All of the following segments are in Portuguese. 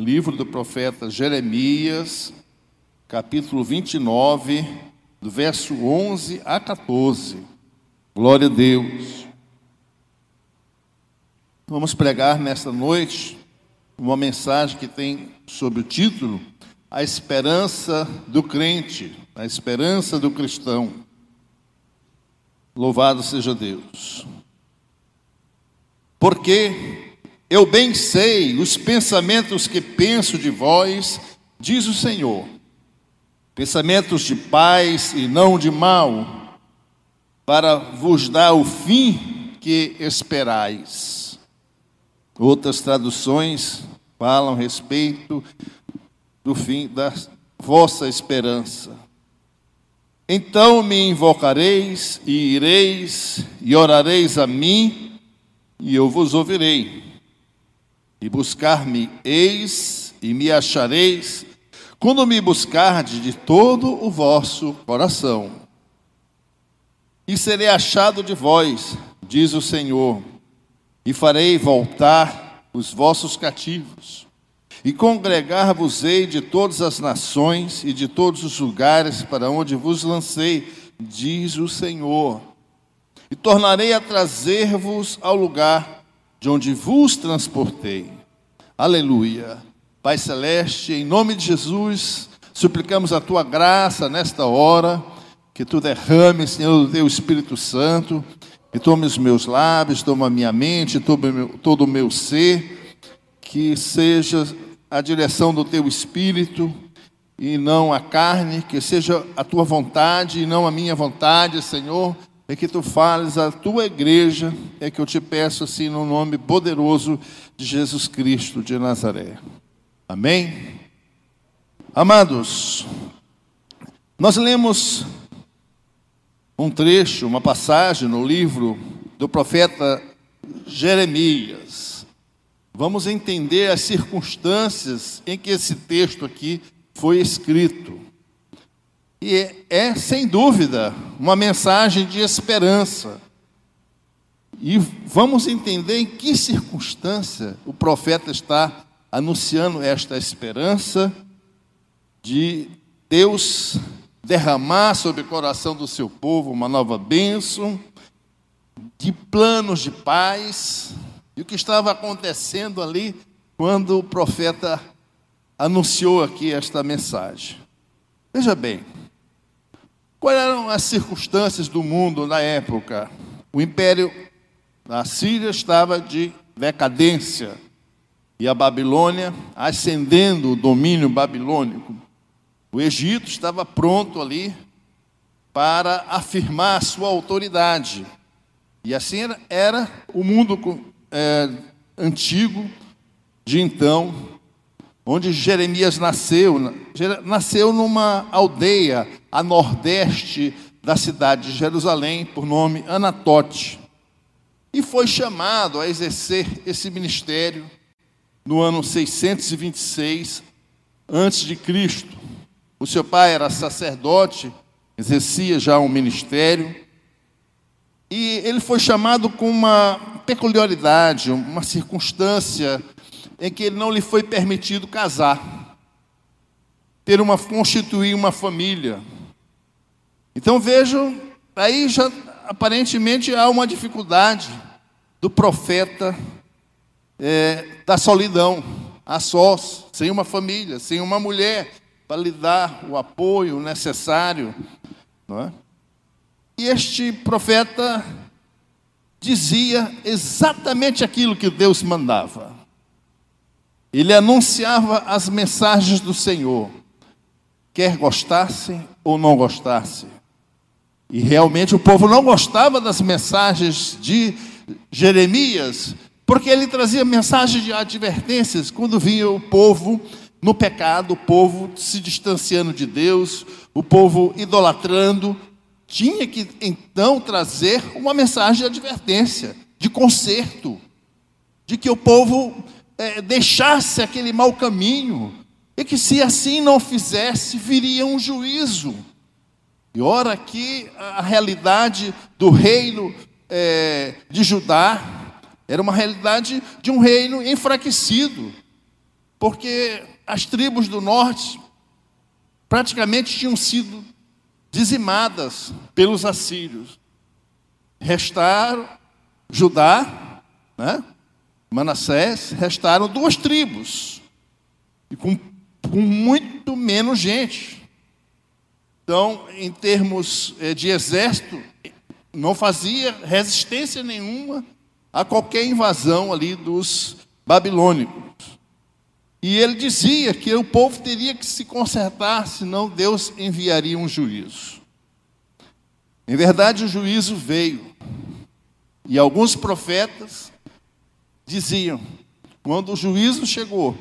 livro do profeta Jeremias, capítulo 29, do verso 11 a 14. Glória a Deus. Vamos pregar nesta noite uma mensagem que tem sobre o título A Esperança do Crente, a Esperança do Cristão. Louvado seja Deus. Porque eu bem sei os pensamentos que penso de vós, diz o Senhor, pensamentos de paz e não de mal, para vos dar o fim que esperais. Outras traduções falam a respeito do fim da vossa esperança. Então me invocareis e ireis e orareis a mim, e eu vos ouvirei. E buscar-me eis e me achareis, quando me buscardes de todo o vosso coração. E serei achado de vós, diz o Senhor, e farei voltar os vossos cativos, e congregar-vos-ei de todas as nações e de todos os lugares para onde vos lancei, diz o Senhor. E tornarei a trazer-vos ao lugar de onde vos transportei. Aleluia. Pai Celeste, em nome de Jesus, suplicamos a tua graça nesta hora, que tu derrame, Senhor, o teu Espírito Santo, e tome os meus lábios, toma a minha mente, todo o meu ser, que seja a direção do teu Espírito e não a carne, que seja a tua vontade e não a minha vontade, Senhor, é que tu fales a tua igreja, é que eu te peço assim no nome poderoso de Jesus Cristo de Nazaré. Amém? Amados, nós lemos um trecho, uma passagem no livro do profeta Jeremias. Vamos entender as circunstâncias em que esse texto aqui foi escrito. E é, é sem dúvida, uma mensagem de esperança. E vamos entender em que circunstância o profeta está anunciando esta esperança de Deus derramar sobre o coração do seu povo uma nova bênção, de planos de paz, e o que estava acontecendo ali quando o profeta anunciou aqui esta mensagem. Veja bem, quais eram as circunstâncias do mundo na época? O império da Síria estava de decadência e a Babilônia ascendendo o domínio babilônico. O Egito estava pronto ali para afirmar sua autoridade. E assim era, era o mundo é, antigo de então, onde Jeremias nasceu. Nasceu numa aldeia a nordeste da cidade de Jerusalém, por nome Anatote. E foi chamado a exercer esse ministério no ano 626 antes de Cristo. O seu pai era sacerdote, exercia já um ministério, e ele foi chamado com uma peculiaridade, uma circunstância em que ele não lhe foi permitido casar, ter uma constituir uma família. Então vejam, aí já aparentemente há uma dificuldade do profeta é, da solidão, a sós, sem uma família, sem uma mulher para lhe dar o apoio necessário. Não é? E este profeta dizia exatamente aquilo que Deus mandava. Ele anunciava as mensagens do Senhor, quer gostassem ou não gostassem. E realmente o povo não gostava das mensagens de Jeremias, porque ele trazia mensagens de advertências quando vinha o povo no pecado, o povo se distanciando de Deus, o povo idolatrando, tinha que então trazer uma mensagem de advertência, de conserto, de que o povo é, deixasse aquele mau caminho, e que se assim não fizesse, viria um juízo. E ora aqui a realidade do reino é, de Judá era uma realidade de um reino enfraquecido. porque as tribos do norte praticamente tinham sido dizimadas pelos assírios. Restaram Judá, né? Manassés, restaram duas tribos, e com, com muito menos gente. Então, em termos eh, de exército, não fazia resistência nenhuma a qualquer invasão ali dos babilônicos. E ele dizia que o povo teria que se consertar, senão Deus enviaria um juízo. Em verdade, o juízo veio. E alguns profetas diziam, quando o juízo chegou,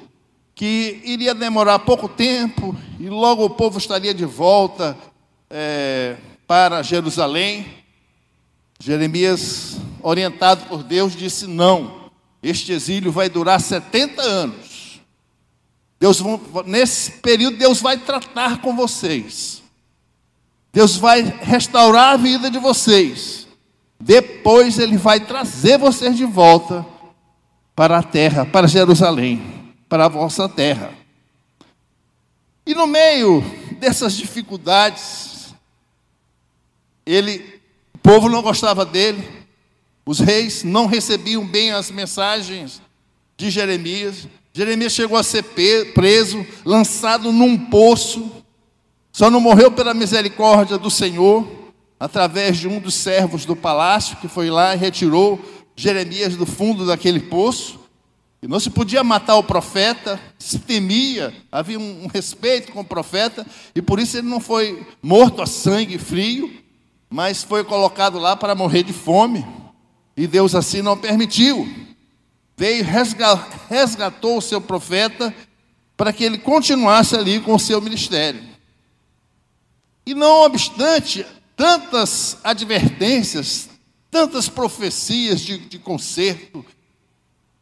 que iria demorar pouco tempo e logo o povo estaria de volta é, para Jerusalém. Jeremias, orientado por Deus, disse: Não, este exílio vai durar 70 anos. Deus, nesse período, Deus vai tratar com vocês. Deus vai restaurar a vida de vocês. Depois Ele vai trazer vocês de volta para a terra, para Jerusalém, para a vossa terra. E no meio dessas dificuldades, ele, o povo não gostava dele, os reis não recebiam bem as mensagens de Jeremias. Jeremias chegou a ser preso, lançado num poço, só não morreu pela misericórdia do Senhor, através de um dos servos do palácio que foi lá e retirou Jeremias do fundo daquele poço. E não se podia matar o profeta, se temia, havia um, respeito com o profeta, e por isso ele não foi morto a sangue frio, mas foi colocado lá para morrer de fome. E Deus assim não permitiu. Veio, resgatou o seu profeta para que ele continuasse ali com o seu ministério. E não obstante tantas advertências, tantas profecias de, de conserto,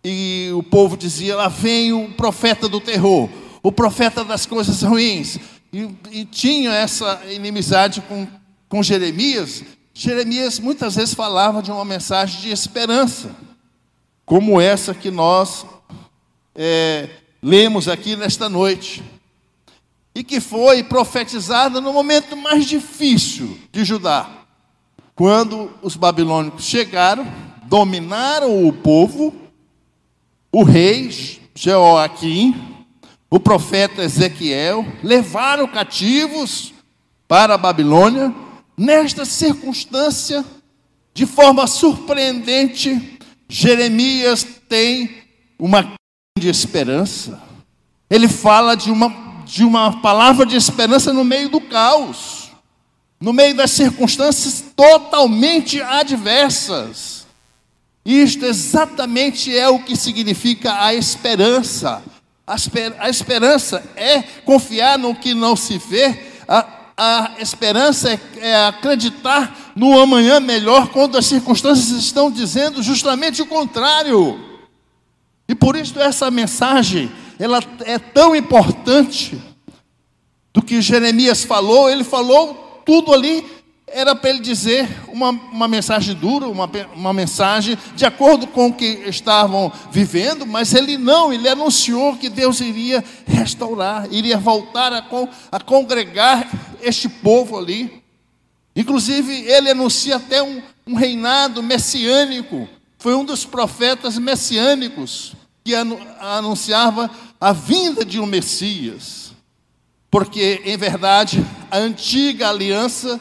e o povo dizia: lá vem o profeta do terror, o profeta das coisas ruins. E, e tinha essa inimizade com, com Jeremias. Jeremias muitas vezes falava de uma mensagem de esperança, como essa que nós é, lemos aqui nesta noite e que foi profetizada no momento mais difícil de Judá, quando os babilônicos chegaram, dominaram o povo, o rei Jeoaquim, o profeta Ezequiel, levaram cativos para a Babilônia. Nesta circunstância, de forma surpreendente, Jeremias tem uma grande esperança. Ele fala de uma de uma palavra de esperança no meio do caos, no meio das circunstâncias totalmente adversas. Isto exatamente é o que significa a esperança. A, esper a esperança é confiar no que não se vê, a, a esperança é, é acreditar no amanhã melhor quando as circunstâncias estão dizendo justamente o contrário. E por isso essa mensagem ela é tão importante do que Jeremias falou, ele falou tudo ali, era para ele dizer uma, uma mensagem dura, uma, uma mensagem de acordo com o que estavam vivendo, mas ele não, ele anunciou que Deus iria restaurar, iria voltar a, a congregar este povo ali. Inclusive, ele anuncia até um, um reinado messiânico, foi um dos profetas messiânicos que anunciava a vinda de um Messias, porque em verdade a antiga aliança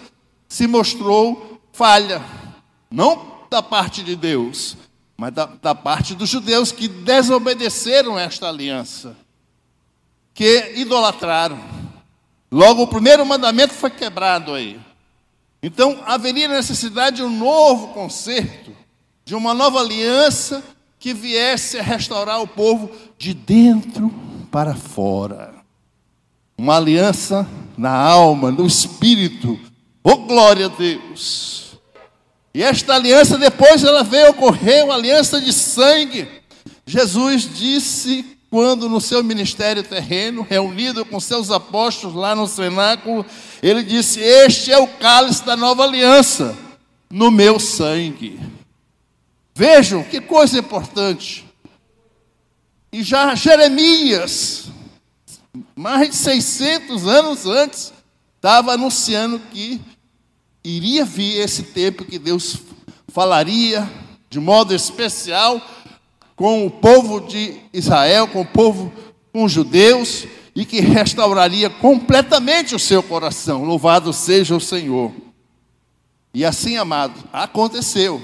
se mostrou falha, não da parte de Deus, mas da, da parte dos judeus que desobedeceram esta aliança, que idolatraram. Logo, o primeiro mandamento foi quebrado aí. Então, haveria necessidade de um novo conserto, de uma nova aliança que viesse a restaurar o povo de dentro para fora. Uma aliança na alma, no espírito. Oh, glória a Deus! E esta aliança depois ela veio ocorrer, uma aliança de sangue. Jesus disse quando no seu ministério terreno, reunido com seus apóstolos lá no cenáculo, ele disse: Este é o cálice da nova aliança, no meu sangue. Vejam que coisa importante. E já Jeremias, mais de 600 anos antes, estava anunciando que iria vir esse tempo que Deus falaria de modo especial com o povo de Israel, com o povo, com os judeus, e que restauraria completamente o seu coração. Louvado seja o Senhor. E assim, amado, aconteceu.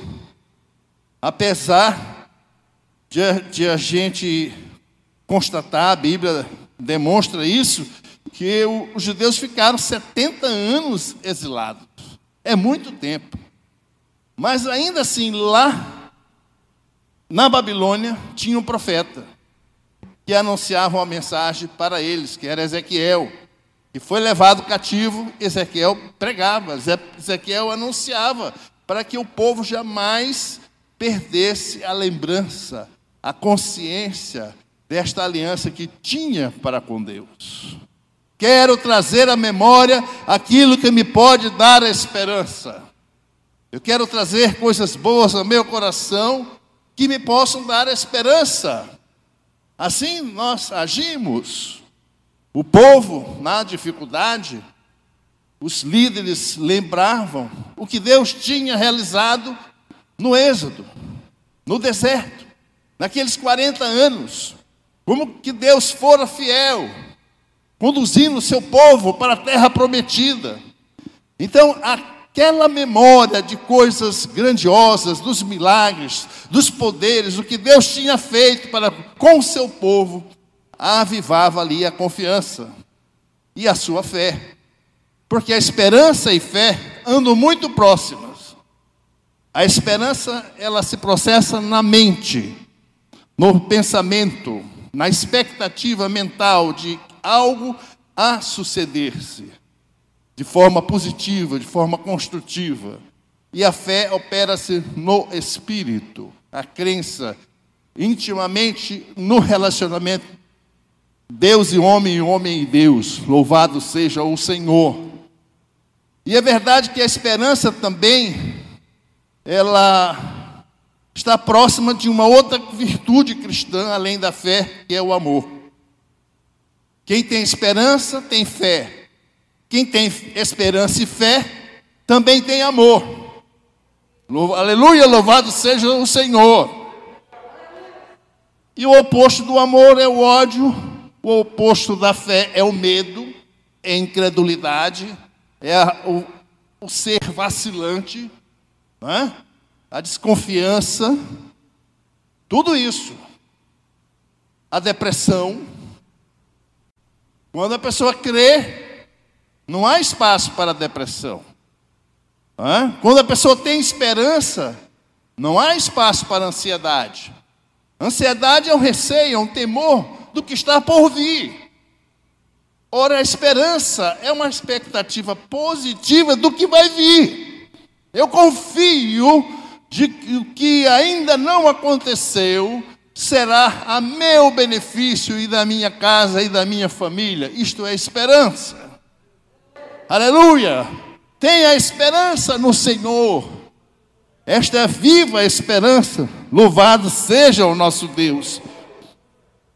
Apesar de, de a gente constatar, a Bíblia demonstra isso, que os judeus ficaram 70 anos exilados. É muito tempo. Mas ainda assim, lá na Babilônia, tinha um profeta que anunciava uma mensagem para eles, que era Ezequiel que foi levado cativo, Ezequiel pregava, Ezequiel anunciava, para que o povo jamais perdesse a lembrança, a consciência desta aliança que tinha para com Deus. Quero trazer à memória aquilo que me pode dar esperança. Eu quero trazer coisas boas ao meu coração que me possam dar esperança. Assim nós agimos. O povo, na dificuldade, os líderes lembravam o que Deus tinha realizado no Êxodo, no deserto, naqueles 40 anos, como que Deus fora fiel, conduzindo o seu povo para a terra prometida. Então, aquela memória de coisas grandiosas, dos milagres, dos poderes, o que Deus tinha feito para com o seu povo, avivava ali a confiança e a sua fé. Porque a esperança e fé andam muito próximas. A esperança, ela se processa na mente, no pensamento, na expectativa mental de algo a suceder-se, de forma positiva, de forma construtiva. E a fé opera-se no espírito, a crença intimamente no relacionamento Deus e homem, homem e Deus, louvado seja o Senhor. E é verdade que a esperança também, ela está próxima de uma outra virtude cristã, além da fé, que é o amor. Quem tem esperança, tem fé. Quem tem esperança e fé, também tem amor. Aleluia, louvado seja o Senhor. E o oposto do amor é o ódio o oposto da fé é o medo, é a incredulidade, é a, o, o, ser vacilante, é? A desconfiança, tudo isso. A depressão. Quando a pessoa crê, não há espaço para depressão. É? Quando a pessoa tem esperança, não há espaço para ansiedade. Ansiedade é um receio, é um temor do que está por vir. Ora, a esperança é uma expectativa positiva do que vai vir. Eu confio de que o que ainda não aconteceu será a meu benefício e da minha casa e da minha família. Isto é esperança. Aleluia! Tenha esperança no Senhor. Esta é viva esperança. Louvado seja o nosso Deus.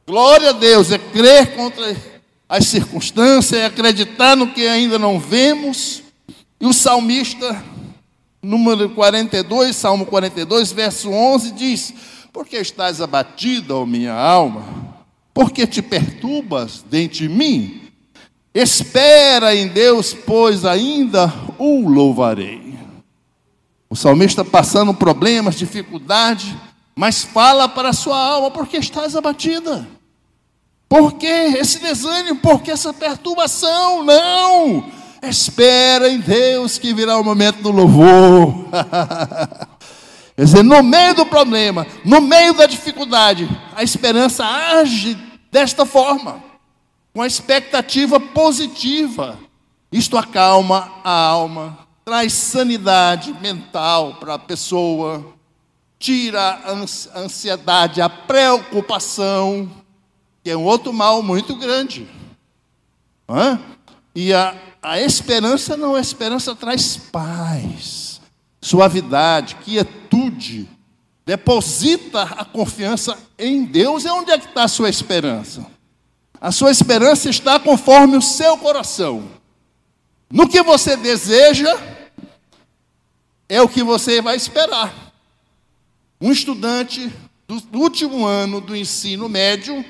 Glória a Deus é crer contra as circunstâncias, é acreditar no que ainda não vemos. E o salmista, número 42, Salmo 42, verso 11, diz: Por que estás abatida, ó minha alma? Por que te perturbas dentro de mim? Espera em Deus, pois ainda o louvarei. O salmista passando problemas, dificuldade, mas fala para a sua alma: Por que estás abatida? Por que esse desânimo? Por que essa perturbação? Não! Espera em Deus que virá o momento do louvor. Quer dizer, no meio do problema, no meio da dificuldade, a esperança age desta forma, com a expectativa positiva. Isto acalma a alma, traz sanidade mental para a pessoa, tira a ansiedade, a preocupação que é um outro mal muito grande. Hã? E a, a esperança não, a esperança traz paz, suavidade, quietude. deposita a confiança em Deus, e onde é que está a sua esperança? A sua esperança está conforme o seu coração. No que você deseja, é o que você vai esperar. Um estudante do último ano do ensino médio,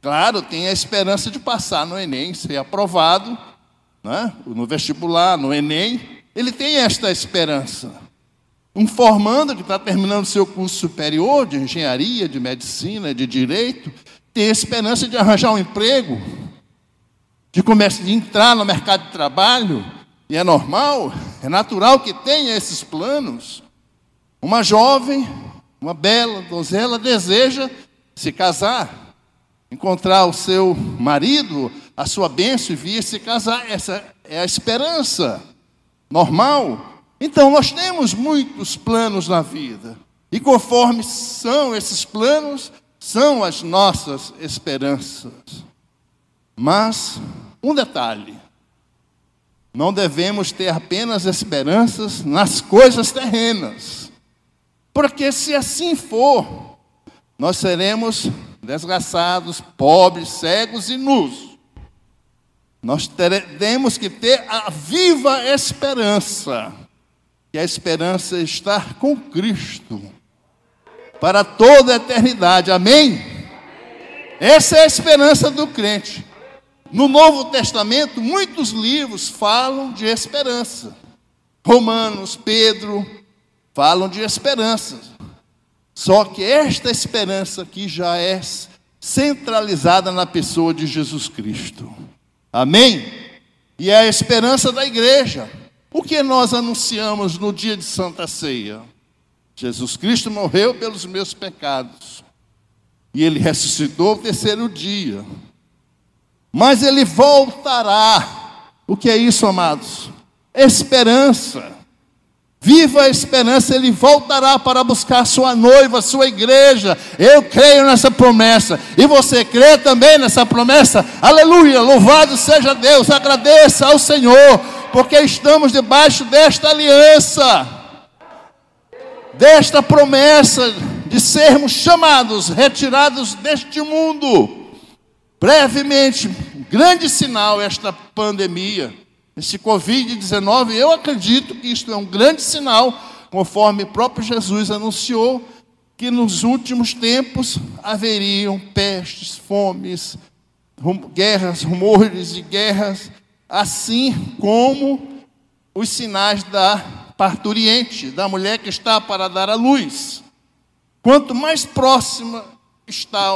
claro, tem a esperança de passar no Enem, ser aprovado, né? no vestibular, no Enem, ele tem esta esperança. Um formando que está terminando seu curso superior de engenharia, de medicina, de direito, tem esperança de arranjar um emprego, de começar de entrar no mercado de trabalho, e é normal, é natural que tenha esses planos. Uma jovem, uma bela donzela deseja se casar, encontrar o seu marido, a sua bênção e vir se casar. Essa é a esperança normal. Então, nós temos muitos planos na vida. E conforme são esses planos, são as nossas esperanças. Mas, um detalhe: não devemos ter apenas esperanças nas coisas terrenas. Porque se assim for, nós seremos desgraçados, pobres, cegos e nus. Nós teremos que ter a viva esperança que a esperança é estar com Cristo para toda a eternidade. Amém? Essa é a esperança do crente. No Novo Testamento, muitos livros falam de esperança. Romanos, Pedro, falam de esperança. Só que esta esperança aqui já é centralizada na pessoa de Jesus Cristo. Amém? E é a esperança da igreja. O que nós anunciamos no dia de Santa Ceia? Jesus Cristo morreu pelos meus pecados. E ele ressuscitou no terceiro dia. Mas ele voltará. O que é isso, amados? Esperança. Viva a esperança, ele voltará para buscar sua noiva, sua igreja. Eu creio nessa promessa. E você crê também nessa promessa? Aleluia! Louvado seja Deus. Agradeça ao Senhor porque estamos debaixo desta aliança, desta promessa de sermos chamados, retirados deste mundo. Brevemente, grande sinal esta pandemia, este Covid-19, eu acredito que isto é um grande sinal, conforme o próprio Jesus anunciou, que nos últimos tempos haveriam pestes, fomes, guerras, rumores de guerras, assim como os sinais da parturiente, da mulher que está para dar à luz. Quanto mais próxima está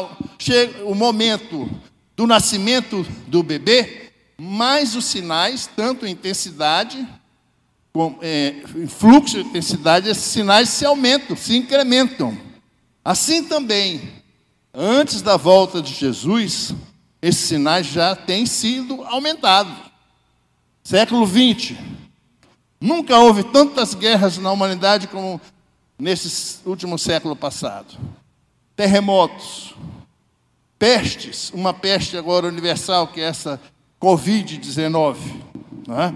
o momento do nascimento do bebê, mais os sinais, tanto em intensidade, é, fluxo de intensidade, esses sinais se aumentam, se incrementam. Assim também, antes da volta de Jesus, esses sinais já têm sido aumentados. Século 20. Nunca houve tantas guerras na humanidade como nesse último século passado. Terremotos, pestes, uma peste agora universal, que é essa Covid-19. É?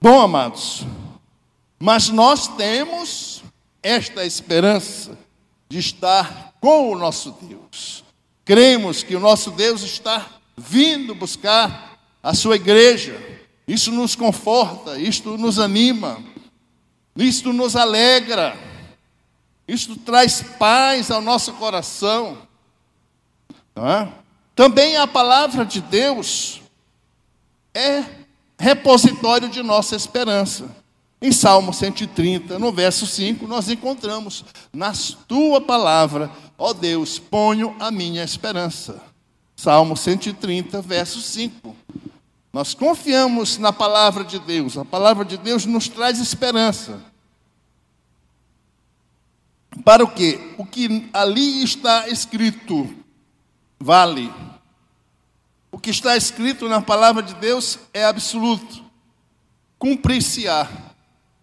Bom, amados, mas nós temos esta esperança de estar com o nosso Deus. Cremos que o nosso Deus está vindo buscar a sua igreja isso nos conforta, isto nos anima, isto nos alegra, isto traz paz ao nosso coração. É? Também a palavra de Deus é repositório de nossa esperança. Em Salmo 130, no verso 5, nós encontramos: Na tua palavra, ó Deus, ponho a minha esperança. Salmo 130, verso 5. Nós confiamos na palavra de Deus, a palavra de Deus nos traz esperança. Para o quê? O que ali está escrito vale. O que está escrito na palavra de Deus é absoluto. Cumprir-se-á.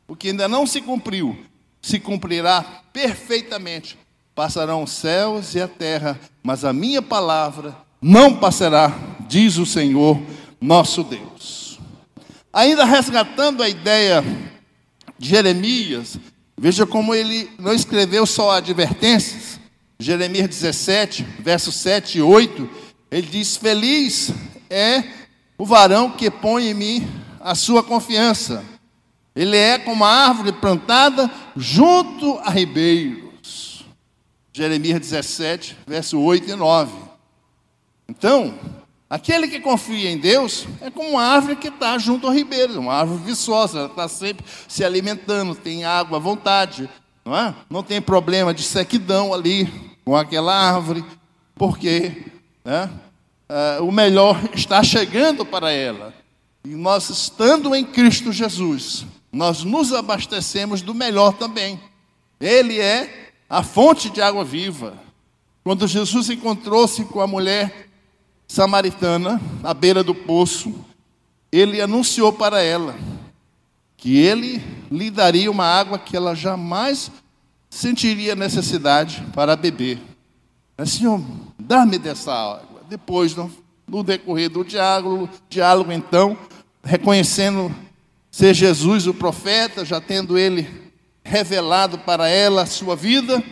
O que ainda não se cumpriu, se cumprirá perfeitamente. Passarão os céus e a terra, mas a minha palavra não passará, diz o Senhor nosso Deus. Ainda resgatando a ideia de Jeremias, Veja como ele não escreveu só advertências. Jeremias 17, versos 7 e 8, ele diz: Feliz é o varão que põe em mim a sua confiança. Ele é como a árvore plantada junto a ribeiros. Jeremias 17, verso 8 e 9. Então, aquele que confia em Deus é como uma árvore que está junto ao ribeiro, uma árvore viçosa, ela está sempre se alimentando, tem água à vontade, não é? Não tem problema de sequidão ali com aquela árvore, porque né, uh, o melhor está chegando para ela. E nós, estando em Cristo Jesus, nós nos abastecemos do melhor também. Ele é a fonte de água viva. Quando Jesus encontrou-se com a mulher samaritana à beira do poço, ele anunciou para ela que ele lhe daria uma água que ela jamais sentiria necessidade para beber. Mas, Senhor, dá-me dessa água. Depois, no, no decorrer do diálogo, diálogo, então, reconhecendo ser Jesus o profeta, já tendo ele revelado para ela a sua vida,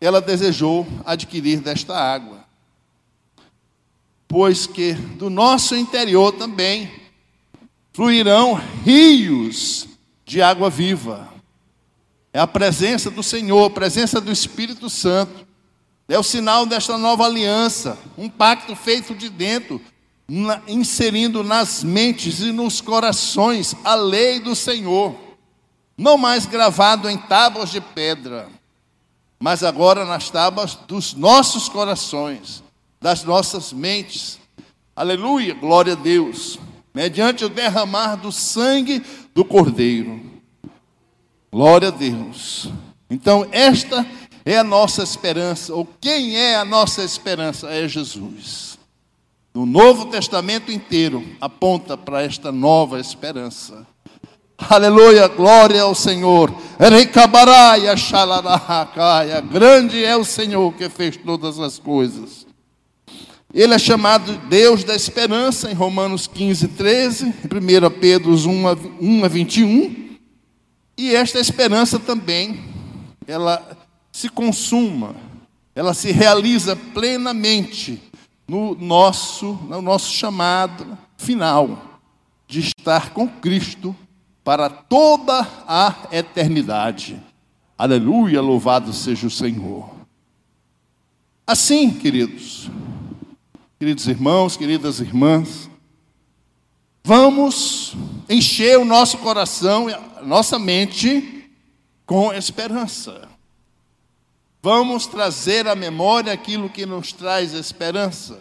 ela desejou adquirir desta água. Pois que do nosso interior também fluirão rios de água viva. É a presença do Senhor, a presença do Espírito Santo. É o sinal desta nova aliança, um pacto feito de dentro, na, inserindo nas mentes e nos corações a lei do Senhor, não mais gravado em tábuas de pedra, mas agora nas tábuas dos nossos corações, das nossas mentes. Aleluia, glória a Deus. Mediante o derramar do sangue do Cordeiro. Glória a Deus. Então, esta é a nossa esperança, ou quem é a nossa esperança? É Jesus. No Novo Testamento inteiro aponta para esta nova esperança. Aleluia, glória ao Senhor. Grande é o Senhor que fez todas as coisas. Ele é chamado Deus da esperança em Romanos 15, 13, em 1 Pedro 1 a, 1 a 21. E esta esperança também, ela se consuma, ela se realiza plenamente no nosso, no nosso chamado final de estar com Cristo para toda a eternidade. Aleluia, louvado seja o Senhor. Assim, queridos, queridos irmãos, queridas irmãs, vamos encher o nosso coração, nossa mente com esperança. Vamos trazer à memória aquilo que nos traz esperança.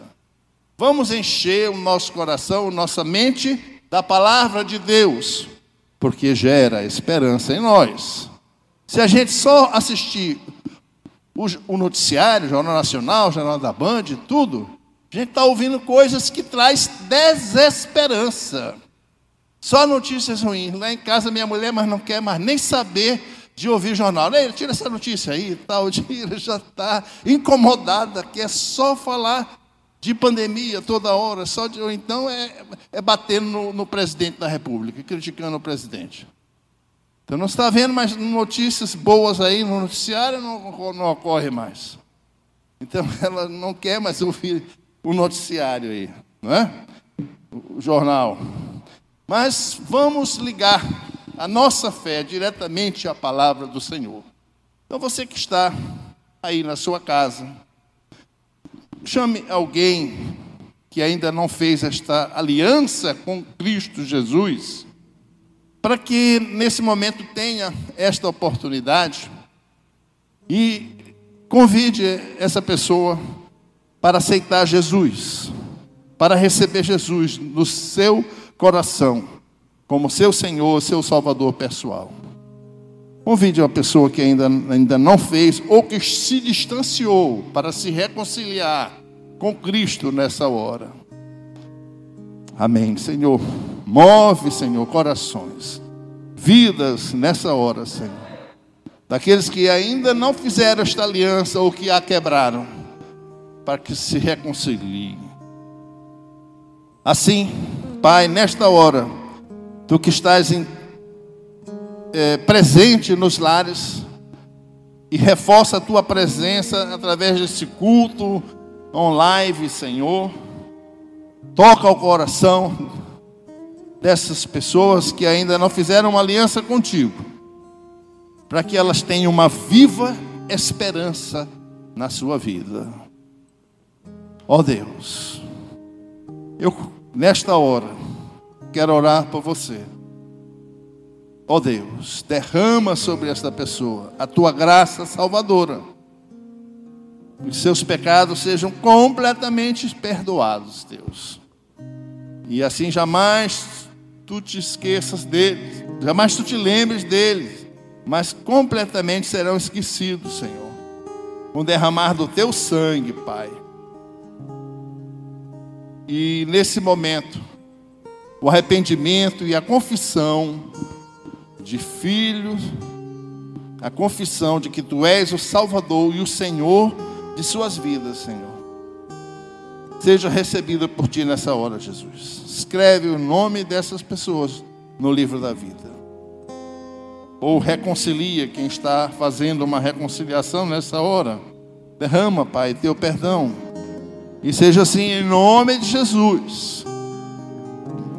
Vamos encher o nosso coração, nossa mente da palavra de Deus, porque gera esperança em nós. Se a gente só assistir o noticiário, o Jornal Nacional, o Jornal da Band, tudo, a gente está ouvindo coisas que traz desesperança. Só notícias ruins. Lá em casa minha mulher mas não quer mais nem saber de ouvir jornal. Ei, tira essa notícia aí, tal, tira, já está incomodada, quer só falar de pandemia toda hora, só de, ou então é, é batendo no, no presidente da República, criticando o presidente. Então não está vendo mais notícias boas aí no noticiário, não, não ocorre mais. Então ela não quer mais ouvir o noticiário aí, não é? O jornal. Mas vamos ligar a nossa fé diretamente à palavra do Senhor. Então você que está aí na sua casa, chame alguém que ainda não fez esta aliança com Cristo Jesus, para que nesse momento tenha esta oportunidade e convide essa pessoa para aceitar Jesus, para receber Jesus no seu coração como seu Senhor, seu Salvador pessoal. Convide uma pessoa que ainda, ainda não fez ou que se distanciou para se reconciliar com Cristo nessa hora. Amém, Senhor. Move, Senhor, corações, vidas nessa hora, Senhor. Daqueles que ainda não fizeram esta aliança ou que a quebraram, para que se reconciliem. Assim, Pai, nesta hora, Tu que estás em é, presente nos lares e reforça a tua presença através desse culto online, Senhor. Toca o coração dessas pessoas que ainda não fizeram uma aliança contigo, para que elas tenham uma viva esperança na sua vida. Ó oh Deus, eu nesta hora quero orar por você. Ó oh Deus, derrama sobre esta pessoa a tua graça salvadora. Os seus pecados sejam completamente perdoados, Deus. E assim jamais tu te esqueças deles, jamais tu te lembres deles, mas completamente serão esquecidos, Senhor, com derramar do teu sangue, Pai. E nesse momento, o arrependimento e a confissão de filhos, a confissão de que tu és o Salvador e o Senhor de suas vidas, Senhor. Seja recebida por ti nessa hora, Jesus. Escreve o nome dessas pessoas no livro da vida. Ou reconcilia quem está fazendo uma reconciliação nessa hora. Derrama, Pai, teu perdão. E seja assim em nome de Jesus.